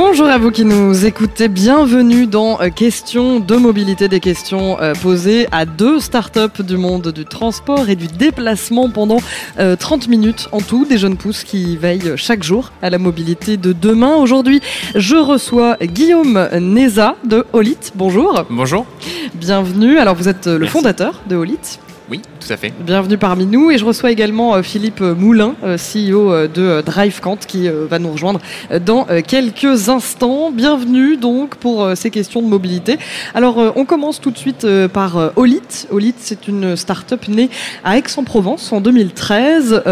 Bonjour à vous qui nous écoutez, bienvenue dans euh, Questions de mobilité, des questions euh, posées à deux startups du monde du transport et du déplacement pendant 30 euh, minutes en tout, des jeunes pousses qui veillent chaque jour à la mobilité de demain. Aujourd'hui, je reçois Guillaume Neza de Holit. Bonjour. Bonjour. Bienvenue. Alors vous êtes le fondateur de Holit. Oui, tout à fait. Bienvenue parmi nous et je reçois également euh, Philippe Moulin, euh, CEO euh, de DriveCant, qui va nous rejoindre dans quelques instants. Bienvenue donc pour ces questions de mobilité. Alors on commence tout de suite par Olit. Olit, c'est une start-up née à Aix-en-Provence en 2013.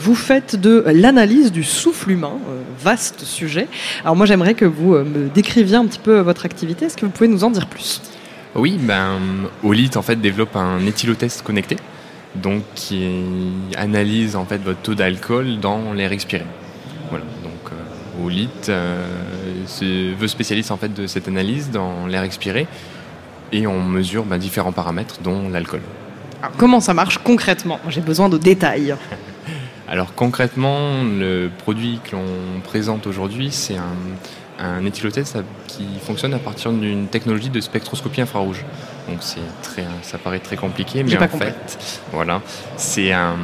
Vous faites de l'analyse du souffle humain, vaste sujet. Alors moi j'aimerais que vous me décriviez un petit peu votre activité. Est-ce que vous pouvez nous en dire plus? Oui, ben, Olit en fait développe un éthylotest connecté, donc qui analyse en fait votre taux d'alcool dans l'air expiré. Voilà, donc euh, Olit euh, veut spécialiste en fait de cette analyse dans l'air expiré et on mesure ben, différents paramètres dont l'alcool. comment ça marche concrètement? J'ai besoin de détails. Alors concrètement, le produit que l'on présente aujourd'hui, c'est un, un éthylotest qui fonctionne à partir d'une technologie de spectroscopie infrarouge. Donc c'est très, ça paraît très compliqué, mais en fait, voilà, c'est un,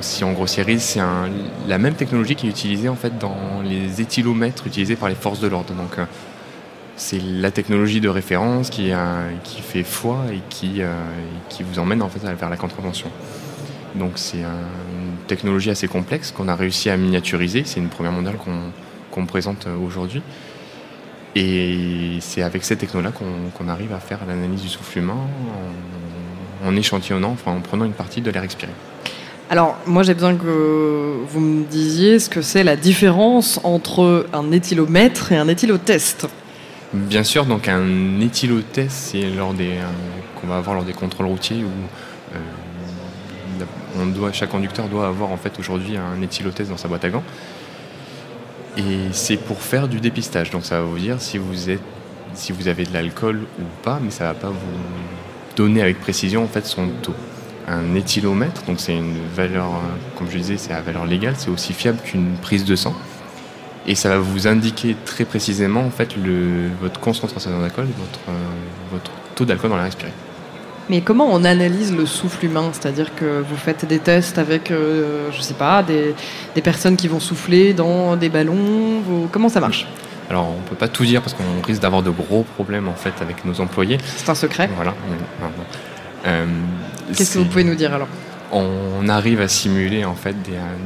si on grossiérise, c'est la même technologie qui est utilisée en fait dans les éthylomètres utilisés par les forces de l'ordre. Donc euh, c'est la technologie de référence qui, qui fait foi et qui, euh, qui vous emmène en fait vers la contravention. Donc c'est une technologie assez complexe qu'on a réussi à miniaturiser. C'est une première mondiale qu'on qu'on présente euh, aujourd'hui. Et c'est avec cette technologie là qu'on arrive à faire l'analyse du souffle humain en, échantillonnant, enfin, en prenant une partie de l'air expiré. Alors, moi, j'ai besoin que vous me disiez ce que c'est la différence entre un éthylomètre et un éthylotest. Bien sûr, donc un éthylotest, c'est lors des euh, qu'on va avoir lors des contrôles routiers où euh, on doit, chaque conducteur doit avoir en fait aujourd'hui un éthylotest dans sa boîte à gants. Et c'est pour faire du dépistage. Donc ça va vous dire si vous, êtes, si vous avez de l'alcool ou pas, mais ça ne va pas vous donner avec précision en fait son taux. Un éthylomètre, donc c'est une valeur, comme je disais, c'est la valeur légale, c'est aussi fiable qu'une prise de sang. Et ça va vous indiquer très précisément en fait votre concentration d'alcool votre, euh, votre taux d'alcool dans l'air respiré. Mais comment on analyse le souffle humain? C'est-à-dire que vous faites des tests avec, euh, je sais pas, des, personnes qui vont souffler dans des ballons Comment ça marche? Alors, on peut pas tout dire parce qu'on risque d'avoir de gros problèmes en fait avec nos employés. C'est un secret. Voilà. Euh, Qu'est-ce que vous pouvez nous dire alors? On arrive à simuler en fait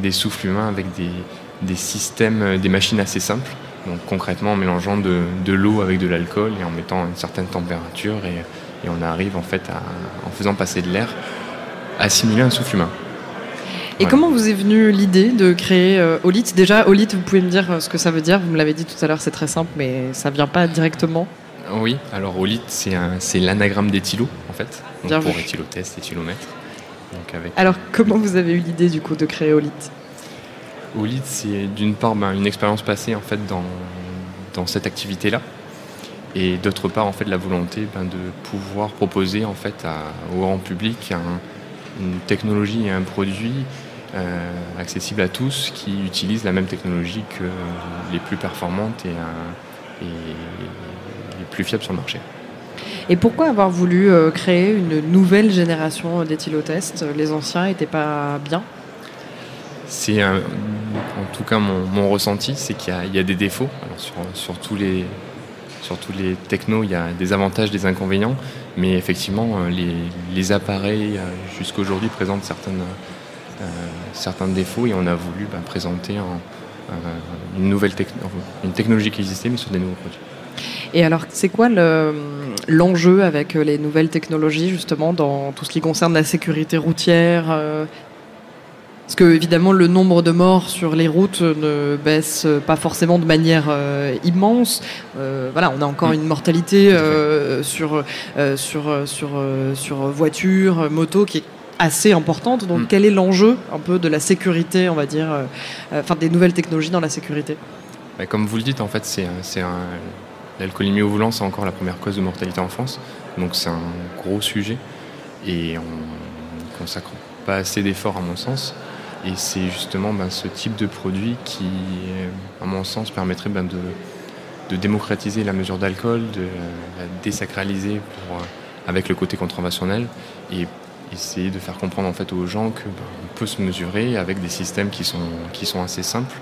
des, souffles humains avec des, systèmes, des machines assez simples. Donc concrètement en mélangeant de, de l'eau avec de l'alcool et en mettant une certaine température et et on arrive en fait en faisant passer de l'air à simuler un souffle humain. Et comment vous est venue l'idée de créer euh, Olit Déjà, Olit, vous pouvez me dire euh, ce que ça veut dire. Vous me l'avez dit tout à l'heure, c'est très simple, mais ça vient pas directement. Oui, alors Olit, c'est l'anagramme d'éthylo, en fait, donc pour éthylotest, éthylomètre. Donc avec... Alors, comment vous avez eu l'idée, du coup, de créer Olit Olit, c'est d'une part ben, une expérience passée, en fait, dans, dans cette activité-là et d'autre part en fait la volonté ben, de pouvoir proposer en fait au grand public une technologie et un produit euh, accessible à tous qui utilisent la même technologie que les plus performantes et, et les plus fiables sur le marché. Et pourquoi avoir voulu euh, créer une nouvelle génération d'éthylotests Les anciens n'étaient pas bien? C'est en tout cas mon, ressenti, c'est qu'il y, a des défauts alors sur, sur tous les, sur tous les technos, il y a des avantages, des inconvénients, mais effectivement, euh, les, appareils euh, jusqu'à aujourd'hui présentent euh, certains défauts et on a voulu bah, présenter une nouvelle une technologie qui existait, mais sur des nouveaux produits. Et alors, c'est quoi l'enjeu avec les nouvelles technologies, justement, dans tout ce qui concerne la sécurité routière parce que évidemment le nombre de morts sur les routes ne baisse pas forcément de manière euh, immense. Euh, voilà, on a encore mm. une mortalité euh, sur sur sur sur voiture, moto qui est assez importante. Donc, mm. quel est l'enjeu un peu de la sécurité, on va dire, enfin des nouvelles technologies dans la sécurité? Bah, Comme vous le dites, en fait, c'est l'alcoolémie au volant, c'est encore la première cause de mortalité en France. Donc c'est un gros sujet et on ne consacre pas assez d'efforts à mon sens. Et c'est justement ben, ce type de produit qui, à mon sens, permettrait ben, de, démocratiser la mesure d'alcool, de la désacraliser pour, avec le côté contraventionnel et essayer de faire comprendre en fait aux gens qu'on ben, peut se mesurer avec des systèmes qui sont, assez simples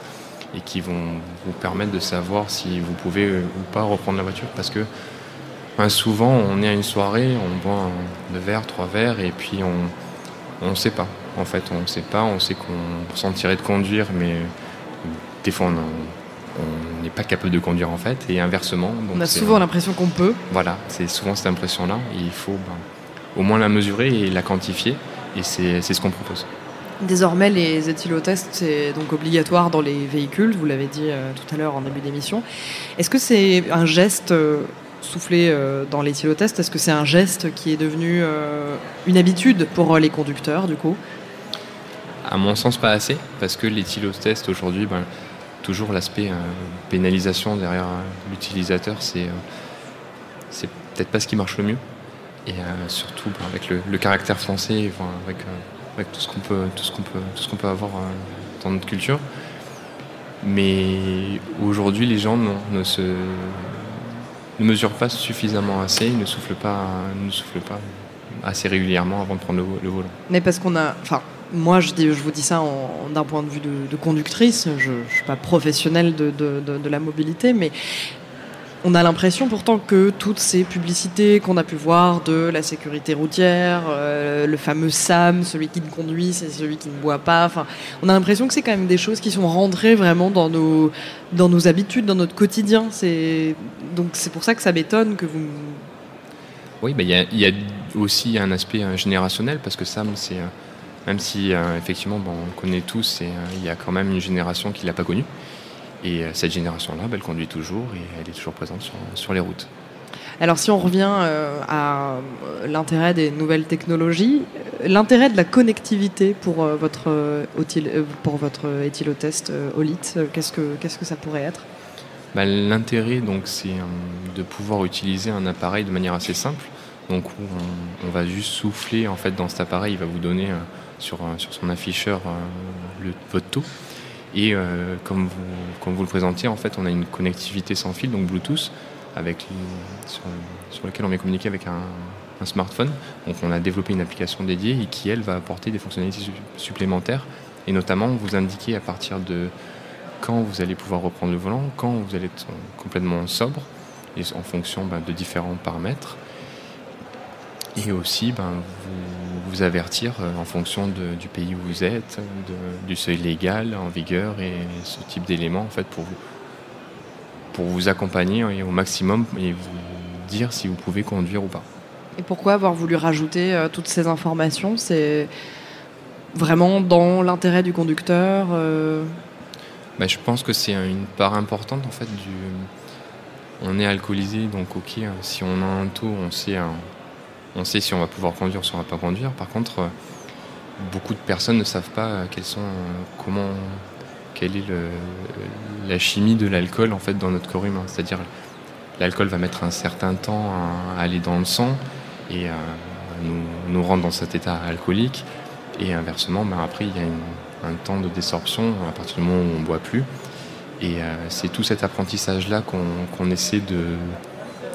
et qui vont vous permettre de savoir si vous pouvez ou pas reprendre la voiture parce que souvent on est à une soirée, on boit deux verres, trois verres et puis on ne sait pas. En fait, on ne sait pas, on sait qu'on sentirait de conduire, mais des fois on n'est pas capable de conduire en fait, et inversement. on a souvent l'impression qu'on peut. Voilà, c'est souvent cette impression-là. Il faut ben, au moins la mesurer et la quantifier. Et c'est ce qu'on propose. Désormais, les éthylotests, c'est donc obligatoire dans les véhicules, vous l'avez dit euh, tout à l'heure en début d'émission. Est-ce que c'est un geste euh, soufflé euh, dans l'éthylotest? Est-ce que c'est un geste qui est devenu une habitude pour les conducteurs, du coup? À mon sens, pas assez, parce que l'éthylotest aujourd'hui, ben, toujours l'aspect pénalisation derrière l'utilisateur, c'est c'est peut-être pas ce qui marche le mieux et euh, surtout bah, avec le, caractère français, avec, euh, avec, tout ce qu'on peut, tout peut, tout peut avoir euh, dans notre culture. Mais aujourd'hui, les gens ne, se, ne mesurent pas suffisamment assez, ils ne soufflent pas, ne soufflent pas assez régulièrement avant de prendre le, volant. Mais parce qu'on a, enfin, moi, je, vous dis ça d'un point de vue de, conductrice. Je ne suis pas professionnelle de, la mobilité, mais on a l'impression pourtant que toutes ces publicités qu'on a pu voir de la sécurité routière, euh, le fameux SAM, celui qui ne conduit, c'est celui qui ne boit pas. On a l'impression que c'est quand même des choses qui sont rentrées vraiment dans nos, dans nos habitudes, dans notre quotidien. Donc c'est pour ça que ça m'étonne que vous. Oui, bah, il y, a aussi un aspect euh, générationnel parce que SAM, c'est euh, même si effectivement bon, on le connaît tous, il y a quand même une génération qui l'a pas connu. Et euh, cette génération-là, bah, elle conduit toujours et elle est toujours présente sur, les routes. Alors si on revient euh, à euh, l'intérêt des nouvelles technologies, l'intérêt de la connectivité pour votre, pour votre éthylotest OLIT, qu'est-ce que, qu'est-ce que ça pourrait être? Bah, L'intérêt, donc, c'est de pouvoir utiliser un appareil de manière assez simple. Donc on, va juste souffler en fait dans cet appareil, il va vous donner sur, sur son afficheur le, votre. Et euh, comme, vous, comme le présentiez, en fait, on a une connectivité sans fil, donc Bluetooth, sur laquelle on vient communiquer avec un, smartphone. Donc on a développé une application dédiée et qui, elle, va apporter des fonctionnalités supplémentaires et notamment vous indiquer à partir de quand vous allez pouvoir reprendre le volant, quand vous allez être complètement sobre, et en fonction ben, de différents paramètres. Et aussi ben, vous, avertir euh, en fonction du pays où vous êtes, du seuil légal en vigueur et ce type d'éléments en fait pour vous, pour vous accompagner au maximum et vous dire si vous pouvez conduire ou pas. Et pourquoi avoir voulu rajouter euh, toutes ces informations? C'est vraiment dans l'intérêt du conducteur euh? Ben, Je pense que c'est une part importante en fait du. On est alcoolisé, donc ok, hein, si on a un taux, on sait un, on sait si on va pouvoir conduire ou si on va pas conduire. Par contre, euh, beaucoup de personnes ne savent pas euh, quels sont, euh, comment, quelle est la chimie de l'alcool en fait dans notre corps humain. C'est-à-dire, l'alcool va mettre un certain temps à, aller dans le sang et à nous, rendre dans cet état alcoolique. Et inversement, ben après, il y a un temps de désorption à partir du moment où on ne boit plus. Et c'est tout cet apprentissage-là qu'on essaie de,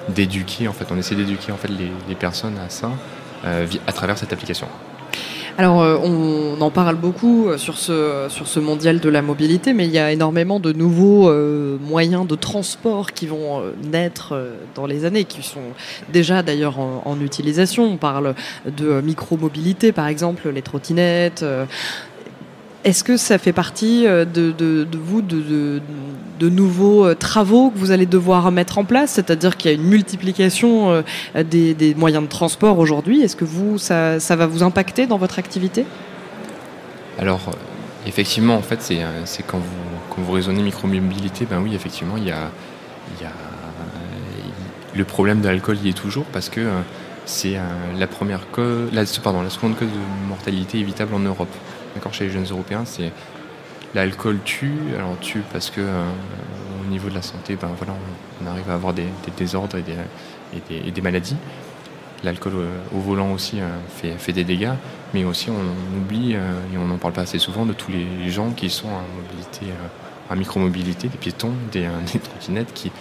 d'éduquer, en fait, on essaie d'éduquer en fait les, personnes à ça euh, à travers cette application. Alors, euh, on en parle beaucoup euh, sur ce, sur ce mondial de la mobilité, mais il y a énormément de nouveaux moyens de transport qui vont naître dans les années, qui sont déjà d'ailleurs en, en, utilisation. On parle de micro-mobilité, par exemple, les trottinettes, est-ce que ça fait partie euh, de, vous, de, nouveaux euh, travaux que vous allez devoir mettre en place? C'est-à-dire qu'il y a une multiplication euh, des, moyens de transport aujourd'hui. Est-ce que vous, ça, va vous impacter dans votre activité? Alors, effectivement, en fait, c'est quand vous, quand vous raisonnez micromobilité, ben oui, effectivement, il y a, le problème de l'alcool y est toujours parce que c'est la première pardon, la seconde cause de mortalité évitable en Europe. D'accord, chez les jeunes européens, c'est l'alcool tue. Alors tue parce que euh, niveau de la santé, ben voilà, on, arrive à avoir des, désordres et des, maladies. L'alcool au volant aussi fait, des dégâts, mais aussi on, oublie, et on n'en parle pas assez souvent, de tous les gens qui sont en mobilité, micromobilité, des piétons, des, trottinettes qui,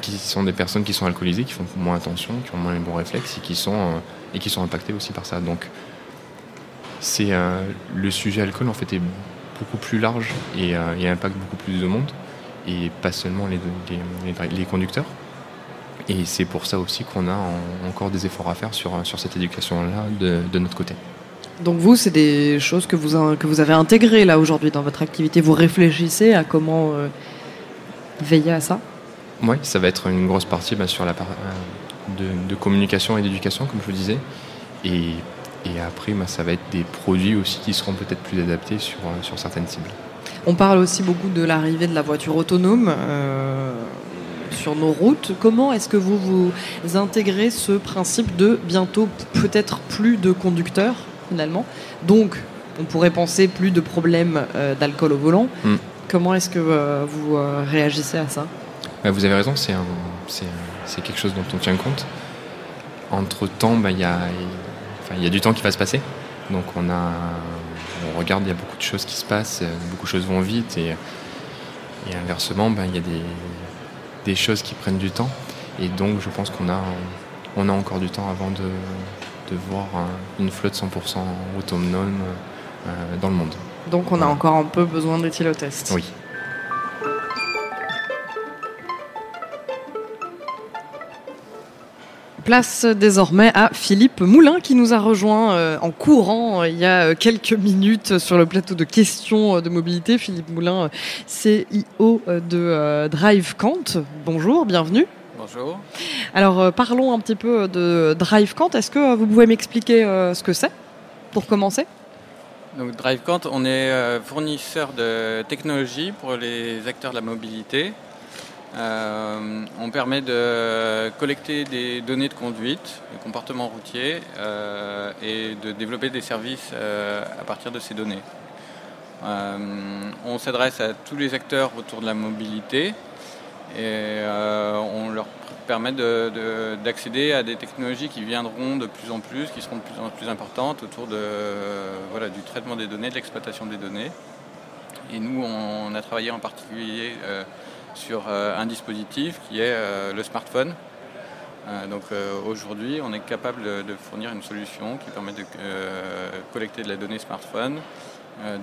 qui sont des personnes qui sont alcoolisées, qui font moins attention, qui ont moins les bons réflexes et qui sont, euh, et qui sont impactées aussi par ça. Donc, c'est euh, le sujet alcool en fait est beaucoup plus large et, euh, impacte beaucoup plus de monde et pas seulement les, les, conducteurs. Et c'est pour ça aussi qu'on a encore des efforts à faire sur, sur cette éducation-là de, de, notre côté. Donc vous, c'est des choses que vous, que vous avez intégrées là aujourd'hui dans votre activité. Vous réfléchissez à comment veiller à ça? Oui, ça va être une grosse partie bah, sur la part euh, de, communication et d'éducation, comme je vous disais. Et, après, bah, ça va être des produits aussi qui seront peut-être plus adaptés sur, euh, sur certaines cibles. On parle aussi beaucoup de l'arrivée de la voiture autonome euh, sur nos routes. Comment est-ce que vous vous intégrez ce principe de bientôt peut-être plus de conducteurs finalement? Donc, on pourrait penser plus de problèmes d'alcool au volant. Hmm. Comment est-ce que vous réagissez à ça? Vous avez raison, c'est quelque chose dont on tient compte. Entre-temps, bah, il y, a, y, a du temps qui va se passer. Donc on, a, on regarde, il y a beaucoup de choses qui se passent, beaucoup de choses vont vite. Et, inversement, bah, il y a des, des, choses qui prennent du temps. Et donc je pense qu'on a, on a encore du temps avant de, de voir une flotte 100% autonome euh, dans le monde. Donc on a encore un peu besoin d'éthylotest. Oui. Place désormais à Philippe Moulin qui nous a rejoint euh, en courant euh, il y a euh, quelques minutes sur le plateau de questions de mobilité. Philippe Moulin, CEO de DriveCant. Bonjour, bienvenue. Bonjour. Alors parlons un petit peu de DriveCant. Est-ce que vous pouvez m'expliquer ce que c'est pour commencer? Donc DriveCant, on est fournisseur de technologie pour les acteurs de la mobilité. Euh, on permet de collecter des données de conduite, de comportement routier euh, et de développer des services euh, à partir de ces données. on s'adresse à tous les acteurs autour de la mobilité et on leur permet d'accéder à des technologies qui viendront de plus en plus, qui seront de plus en plus importantes autour du traitement des données, de l'exploitation des données. Et nous, on a travaillé en particulier sur euh, un dispositif qui est euh, le smartphone. Euh, donc aujourd'hui, on est capable de fournir une solution qui permet de collecter de la donnée smartphone,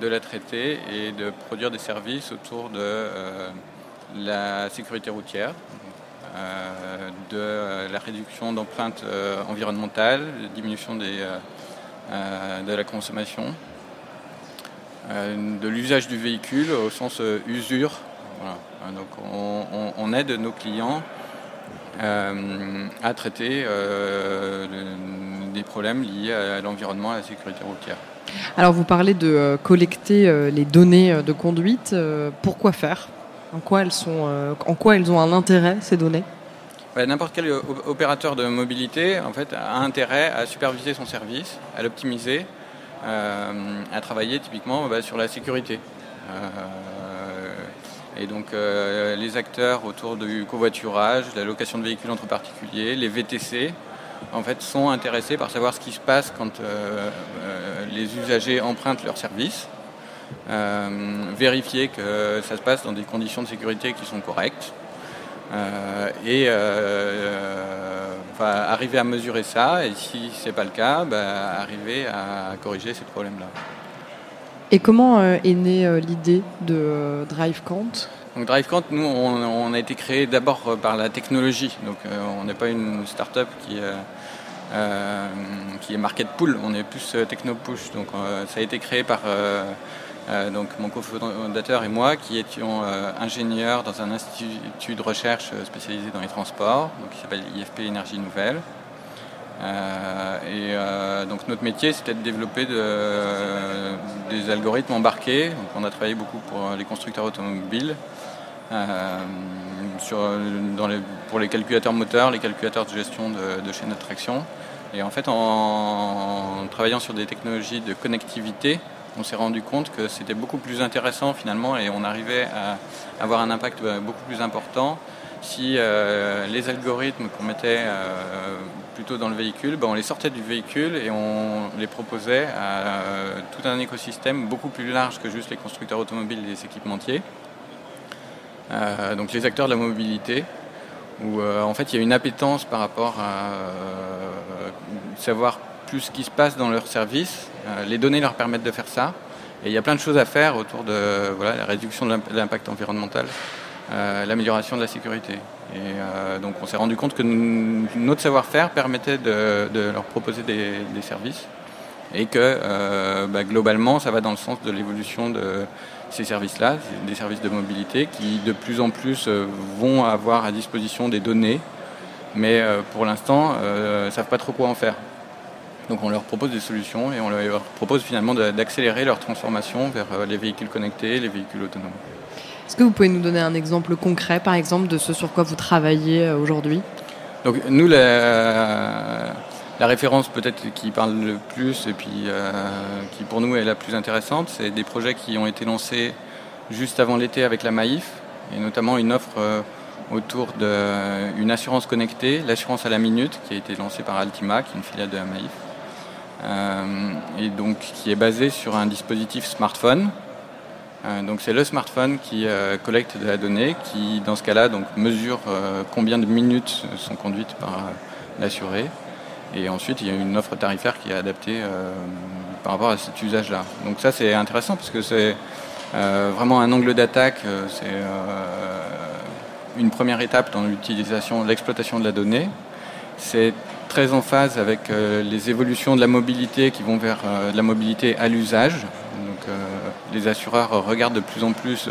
de la traiter et de produire des services autour de la sécurité routière, de la réduction d'empreintes environnementales, de diminution des, de la consommation, de l'usage du véhicule au sens usure Hein, donc on, aide nos clients euh, à traiter euh, des problèmes liés à l'environnement et à la sécurité routière. Alors vous parlez de euh, collecter les données de conduite. pourquoi faire? En quoi, elles sont, en quoi elles ont un intérêt, ces données? N'importe quel opérateur de mobilité en fait, a intérêt à superviser son service, à l'optimiser, à travailler typiquement bah, sur la sécurité. Et donc euh, les acteurs autour du covoiturage, de la location de véhicules entre particuliers, les VTC, en fait, sont intéressés par savoir ce qui se passe quand euh, euh, les usagers empruntent leur service, vérifier que ça se passe dans des conditions de sécurité qui sont correctes, et arriver à mesurer ça, et si ce n'est pas le cas, bah, arriver à corriger ces problèmes-là. Et comment euh, est née euh, l'idée de euh, DriveCant donc DriveCant, nous, on, a été créé d'abord par la technologie. Donc on n'est pas une start-up qui, qui est market pool, on est plus techno-push. Donc ça a été créé par donc, mon cofondateur et moi qui étions ingénieurs dans un institut de recherche spécialisé dans les transports, donc qui s'appelle IFP Énergie Nouvelle. Euh, et euh, donc notre métier, c'était de développer des algorithmes embarqués. on a travaillé beaucoup pour les constructeurs automobiles, euh, pour les calculateurs moteurs, les calculateurs de gestion de, chaînes de traction. Et en fait, en, travaillant sur des technologies de connectivité, on s'est rendu compte que c'était beaucoup plus intéressant finalement et on arrivait à avoir un impact beaucoup plus important si les algorithmes qu'on mettait plutôt dans le véhicule, ben, on les sortait du véhicule et on les proposait à tout un écosystème beaucoup plus large que juste les constructeurs automobiles et les équipementiers. donc les acteurs de la mobilité, où en fait il y a une appétence par rapport à savoir plus ce qui se passe dans leur service. Euh, les données leur permettent de faire ça. Et il y a plein de choses à faire autour de voilà, la réduction de l'impact environnemental, euh, l'amélioration de la sécurité. Et euh, donc on s'est rendu compte que notre savoir-faire permettait de, leur proposer des, services et que bah, globalement ça va dans le sens de l'évolution de ces services-là, des services de mobilité qui de plus en plus vont avoir à disposition des données, mais pour l'instant ne savent pas trop quoi en faire. Donc on leur propose des solutions et on leur propose finalement d'accélérer leur transformation vers euh, les véhicules connectés, les véhicules autonomes. Est-ce que vous pouvez nous donner un exemple concret, par exemple, de ce sur quoi vous travaillez euh, aujourd'hui? Donc nous, la, référence peut-être qui parle le plus et puis euh, qui pour nous est la plus intéressante, c'est des projets qui ont été lancés juste avant l'été avec la Maïf et notamment une offre autour d'une assurance connectée, l'assurance à la minute, qui a été lancée par Altima, qui est une filiale de la Maïf. Euh, et donc qui est basé sur un dispositif smartphone. Euh, donc c'est le smartphone qui euh, collecte de la donnée, qui dans ce cas-là donc mesure combien de minutes sont conduites par l'assuré. Et ensuite, il y a une offre tarifaire qui est adaptée par rapport à cet usage-là. Donc ça, c'est intéressant parce que c'est vraiment un angle d'attaque. c'est une première étape dans l'utilisation, l'exploitation de la donnée. C'est très en phase avec euh, les évolutions de la mobilité qui vont vers euh, la mobilité à l'usage. Euh, les assureurs regardent de plus en plus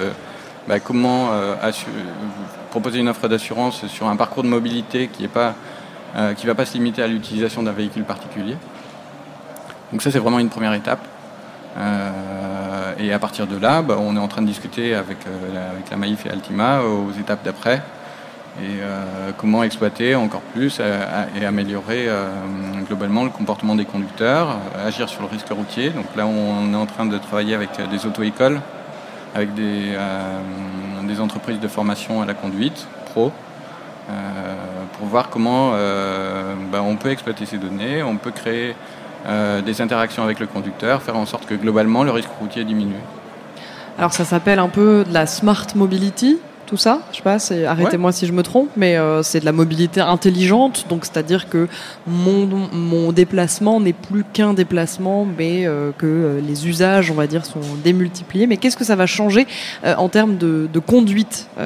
bah, comment proposer une offre d'assurance sur un parcours de mobilité qui ne qui va pas se limiter à l'utilisation d'un véhicule particulier. Donc ça, c'est vraiment une première étape. et à partir de là, bah, on est en train de discuter avec, avec la Maïf et Altima aux étapes d'après et euh, comment exploiter encore plus euh, et améliorer euh, globalement le comportement des conducteurs, agir sur le risque routier. Donc là, on est en train de travailler avec des auto-écoles, avec des, entreprises de formation à la conduite, pro, pour voir comment bah, on peut exploiter ces données, on peut créer des interactions avec le conducteur, faire en sorte que globalement le risque routier diminue. Alors ça s'appelle un peu de la smart mobility tout ça, je sais pas, arrêtez-moi si je me trompe, mais euh, c'est de la mobilité intelligente, donc c'est-à-dire que mon, mon déplacement n'est plus qu'un déplacement, mais euh, que euh, les usages, on va dire, sont démultipliés. Mais qu'est-ce que ça va changer en termes de, conduite bah,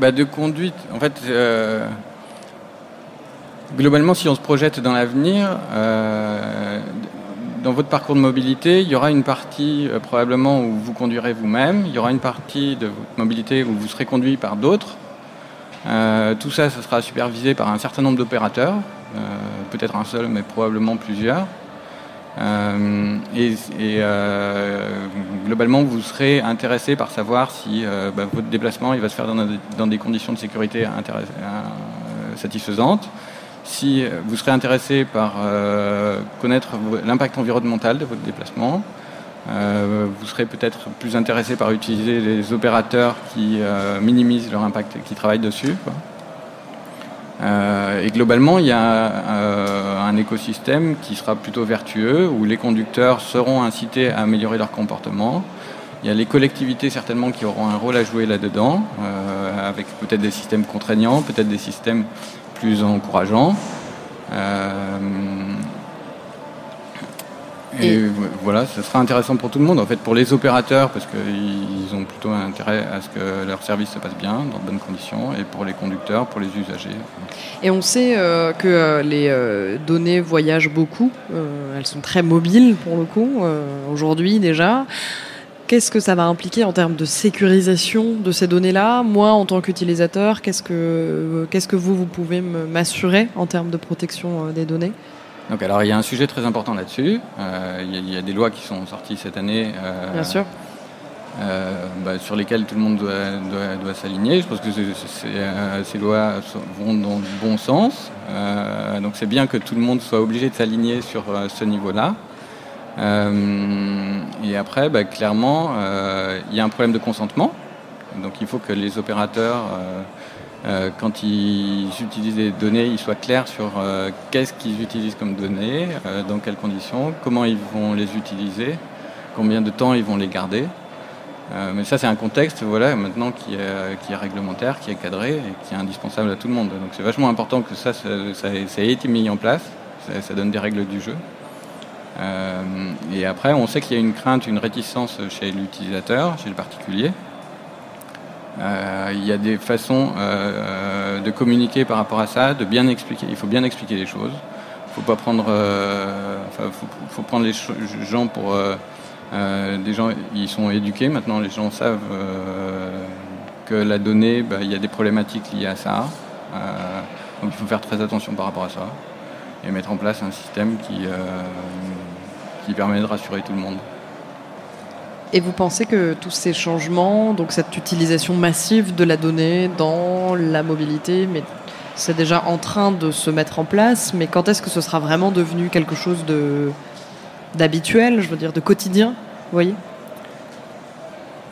bah, De conduite, en fait, globalement, si on se projette dans l'avenir, dans votre parcours de mobilité, il y aura une partie euh, probablement où vous conduirez vous-même, il y aura une partie de votre mobilité où vous serez conduit par d'autres. Euh, tout ça, ça sera supervisé par un certain nombre d'opérateurs, euh, peut-être un seul, mais probablement plusieurs. et, globalement, vous serez intéressé par savoir si bah, votre déplacement il va se faire dans, dans des conditions de sécurité satisfaisantes si vous serez intéressé par euh, connaître l'impact environnemental de votre déplacement, euh, vous serez peut-être plus intéressé par utiliser les opérateurs qui euh, minimisent leur impact et qui travaillent dessus. et globalement, il y a un écosystème qui sera plutôt vertueux, où les conducteurs seront incités à améliorer leur comportement. Il y a les collectivités certainement qui auront un rôle à jouer là-dedans, avec peut-être des systèmes contraignants, peut-être des systèmes plus encourageant. Euh, et, voilà, ce sera intéressant pour tout le monde, en fait, pour les opérateurs, parce qu'ils ont plutôt intérêt à ce que leur service se passe bien, dans de bonnes conditions, et pour les conducteurs, pour les usagers. Et on sait euh, que euh, les données voyagent beaucoup, elles sont très mobiles pour le coup, aujourd'hui déjà. Qu'est-ce que ça va impliquer en termes de sécurisation de ces données-là? Moi, en tant qu'utilisateur, qu'est-ce que, qu'est-ce que vous, vous pouvez m'assurer en termes de protection euh, des données? Donc, alors, il y a un sujet très important là-dessus. Euh, il, y a, des lois qui sont sorties cette année. Euh, Bien sûr. Bah, sur lesquelles tout le monde doit, doit, s'aligner. Je pense que ces lois vont dans le bon sens. donc c'est bien que tout le monde soit obligé de s'aligner sur ce niveau-là. Et après, bah, clairement, il y a un problème de consentement. Donc il faut que les opérateurs euh, quand ils utilisent des données, ils soient clairs sur euh, qu'est-ce qu'ils utilisent comme données, euh, dans quelles conditions, comment ils vont les utiliser, combien de temps ils vont les garder. mais ça, c'est un contexte voilà, maintenant qui est, réglementaire, qui est cadré et qui est indispensable à tout le monde. Donc c'est vachement important que ça, ait été mis en place. Ça, donne des règles du jeu. Et après, on sait qu'il y a une crainte, une réticence chez l'utilisateur, chez le particulier. Euh, il y a des façons euh, de communiquer par rapport à ça, de bien expliquer. Il faut bien expliquer les choses. Il faut pas prendre, euh, faut, prendre les gens pour des gens. Ils sont éduqués maintenant. Les gens savent que la donnée, bah, il y a des problématiques liées à ça. donc il faut faire très attention par rapport à ça et mettre en place un système qui qui permet de rassurer tout le monde. Et vous pensez que tous ces changements, donc cette utilisation massive de la donnée dans la mobilité, mais c'est déjà en train de se mettre en place, mais quand est-ce que ce sera vraiment devenu quelque chose de d'habituel, je veux dire de quotidien, vous voyez?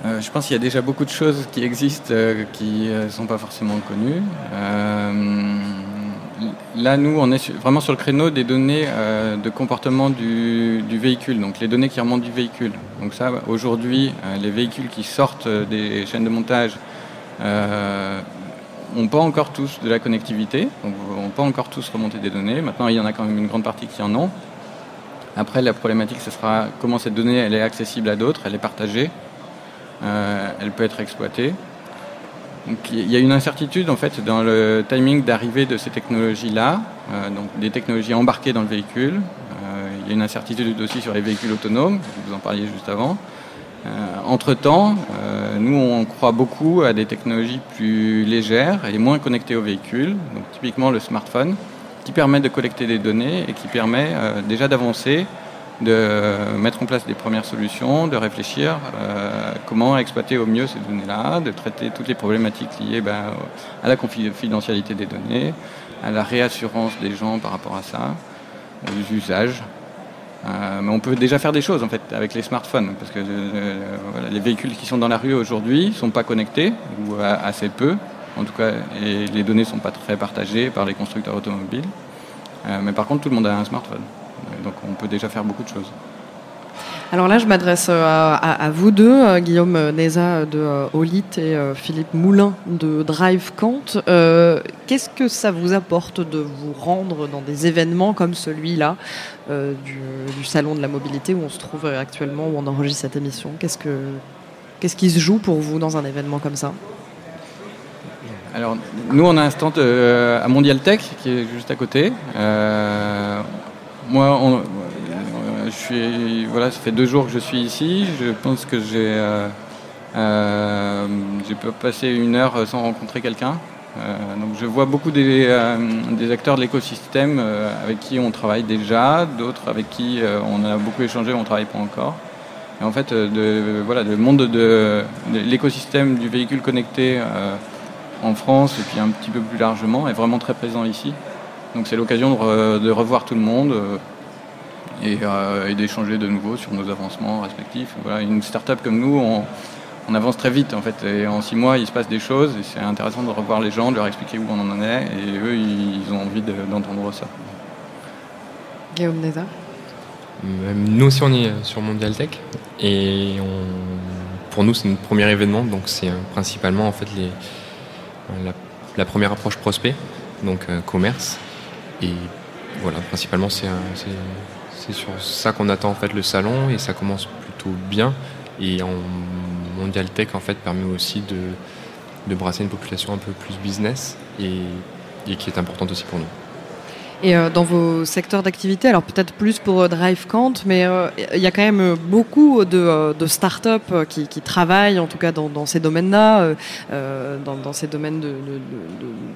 Euh, je pense qu'il y a déjà beaucoup de choses qui existent euh, qui ne euh, sont pas forcément connues là, nous, on est vraiment sur le créneau des données euh, de comportement du, véhicule, donc les données qui remontent du véhicule. Donc ça, aujourd'hui, euh, les véhicules qui sortent des chaînes de montage euh, n'ont pas encore tous de la connectivité, donc n'ont pas encore tous remonté des données. Maintenant, il y en a quand même une grande partie qui en ont. Après, la problématique, ce sera comment cette donnée elle est accessible à d'autres, elle est partagée, elle peut être exploitée il y a une incertitude en fait dans le timing d'arrivée de ces technologies-là, euh, donc des technologies embarquées dans le véhicule. Euh, il y a une incertitude aussi sur les véhicules autonomes, vous en parliez juste avant. Euh, entre-temps, nous on croit beaucoup à des technologies plus légères et moins connectées au véhicule, donc typiquement le smartphone, qui permet de collecter des données et qui permet déjà d'avancer de mettre en place des premières solutions, de réfléchir euh, comment exploiter au mieux ces données-là, de traiter toutes les problématiques liées ben, à la confidentialité des données, à la réassurance des gens par rapport à ça, aux usages. Euh, mais on peut déjà faire des choses en fait avec les smartphones, parce que euh, les véhicules qui sont dans la rue aujourd'hui ne sont pas connectés, ou assez peu en tout cas, et les données ne sont pas très partagées par les constructeurs automobiles. mais par contre, tout le monde a un smartphone. Donc on peut déjà faire beaucoup de choses. Alors là, je m'adresse euh, à, vous deux, euh, Guillaume Neza de euh, Olit et Philippe Moulin de Drive Qu'est-ce que ça vous apporte de vous rendre dans des événements comme celui-là du, Salon de la mobilité où on se trouve actuellement, où on enregistre cette émission? Qu'est-ce, que, qu'est-ce qui se joue pour vous dans un événement comme ça? Alors, nous, on a un stand à Mondial Tech qui est juste à côté. Moi, euh, je suis, voilà, ça fait deux jours que je suis ici. Je pense que j'ai euh, euh, passé une heure sans rencontrer quelqu'un. donc je vois beaucoup des, acteurs de l'écosystème avec qui on travaille déjà, d'autres avec qui on a beaucoup échangé, on ne travaille pas encore. Et en fait, voilà, le monde de, de l'écosystème du véhicule connecté en France et puis un petit peu plus largement est vraiment très présent ici. Donc c'est l'occasion de, revoir tout le monde euh, euh, et, d'échanger de nouveau sur nos avancements respectifs. Voilà, une start-up comme nous, on, avance très vite en fait. Et en six mois, il se passe des choses et c'est intéressant de revoir les gens, de leur expliquer où on en est et eux, ils ont envie d'entendre ça. Guillaume Neza Nous aussi, on est sur Mondial Tech et pour nous, c'est notre premier événement, donc c'est principalement en fait les, la, la, première approche prospect, donc commerce. Et voilà, principalement, c'est sur ça qu'on attend en fait le salon et ça commence plutôt bien. Et en Mondial Tech, en fait, permet aussi de, de brasser une population un peu plus business et, et qui est importante aussi pour nous. Et euh, dans vos secteurs d'activité, alors peut-être plus pour euh, DriveCant, mais euh, il y a quand même beaucoup de, de start-up qui, qui, travaillent, en tout cas dans, dans ces domaines-là, dans, dans, ces domaines de, de,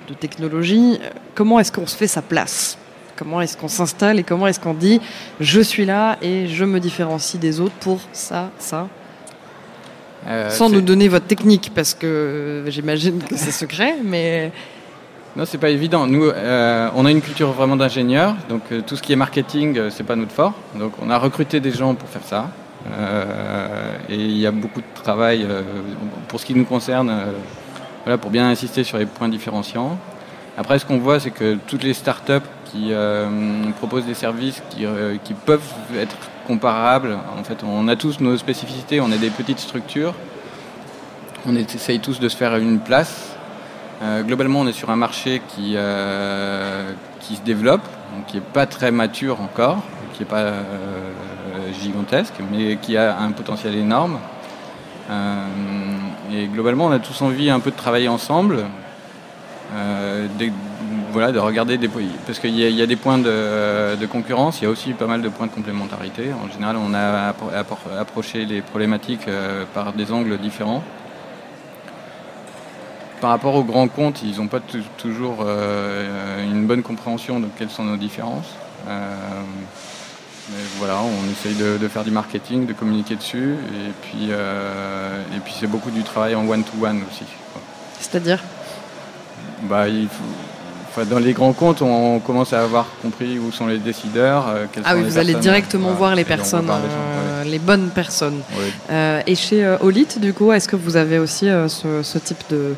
de technologie. Comment est-ce qu'on se fait sa place? Comment est-ce qu'on s'installe et comment est-ce qu'on dit je suis là et je me différencie des autres pour ça, ça? Sans nous donner votre technique, parce que j'imagine que c'est secret, mais Non, c'est pas évident. Nous, on a une culture vraiment d'ingénieur, donc tout ce qui est marketing, c'est pas notre fort. Donc on a recruté des gens pour faire ça. et il y a beaucoup de travail pour ce qui nous concerne, voilà, pour bien insister sur les points différenciants. Après, ce qu'on voit, c'est que toutes les startups qui euh, proposent des services euh, qui, peuvent être comparables, en fait, on a tous nos spécificités, on est des petites structures, on essaye tous de se faire une place. Euh, globalement, on est sur un marché qui, qui se développe, qui n'est pas très mature encore, qui n'est pas gigantesque, mais qui a un potentiel énorme. et globalement, on a tous envie un peu de travailler ensemble, euh, voilà, de regarder des parce qu'il y, a des points de, concurrence, il y a aussi pas mal de points de complémentarité. En général, on a approché les problématiques euh, par des angles différents. Par rapport aux grands comptes, ils n'ont pas toujours euh, une bonne compréhension de quelles sont nos différences. mais voilà, on essaye de, faire du marketing, de communiquer dessus, et puis, et puis c'est beaucoup du travail en one-to-one -one aussi. C'est-à-dire? Bah, dans les grands comptes, on commence à avoir compris où sont les décideurs. Euh, ah oui, vous allez directement voir les personnes, euh, les bonnes personnes. Euh, et chez Olit, du coup, est-ce que vous avez aussi ce, type de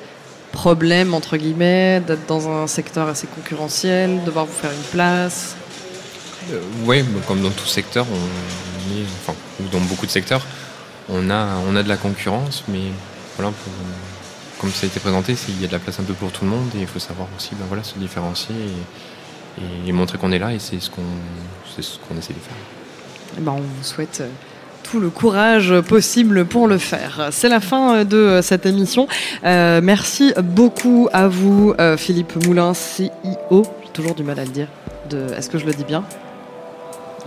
problème, entre guillemets, d'être dans un secteur assez concurrentiel, devoir vous faire une place Oui, comme dans tout secteur, on enfin, ou dans beaucoup de secteurs, on a, on a de la concurrence, mais voilà, pour, comme ça a été présenté, il y a de la place un peu pour tout le monde et il faut savoir aussi ben voilà, se différencier et, montrer qu'on est là et c'est ce qu'on ce qu'on essaie de faire. Eh ben, on vous souhaite euh, tout le courage possible pour le faire. C'est la fin euh, de euh, cette émission. merci beaucoup à vous, Philippe Moulin, CEO. J'ai toujours du mal à le dire. Est-ce que je le dis bien?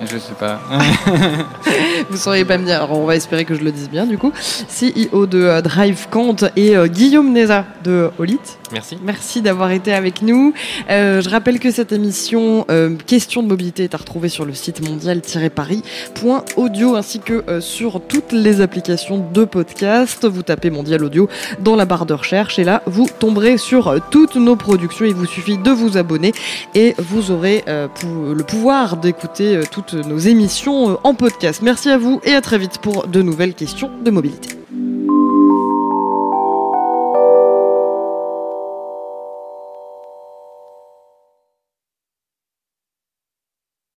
Je sais pas. Vous sauriez pas me dire. Alors on va espérer que je le dise bien du coup. CEO de euh, Drive et euh, Guillaume Neza de Olit. Merci. Merci d'avoir été avec nous. Euh, je rappelle que cette émission Question de mobilité est à retrouver sur le site mondial-paris.audio ainsi que sur toutes les applications de podcast. Vous tapez Mondial Audio dans la barre de recherche et là vous tomberez sur toutes nos productions. Il vous suffit de vous abonner et vous aurez le pouvoir d'écouter nos émissions en podcast. Merci à vous et à très vite pour de nouvelles questions de mobilité.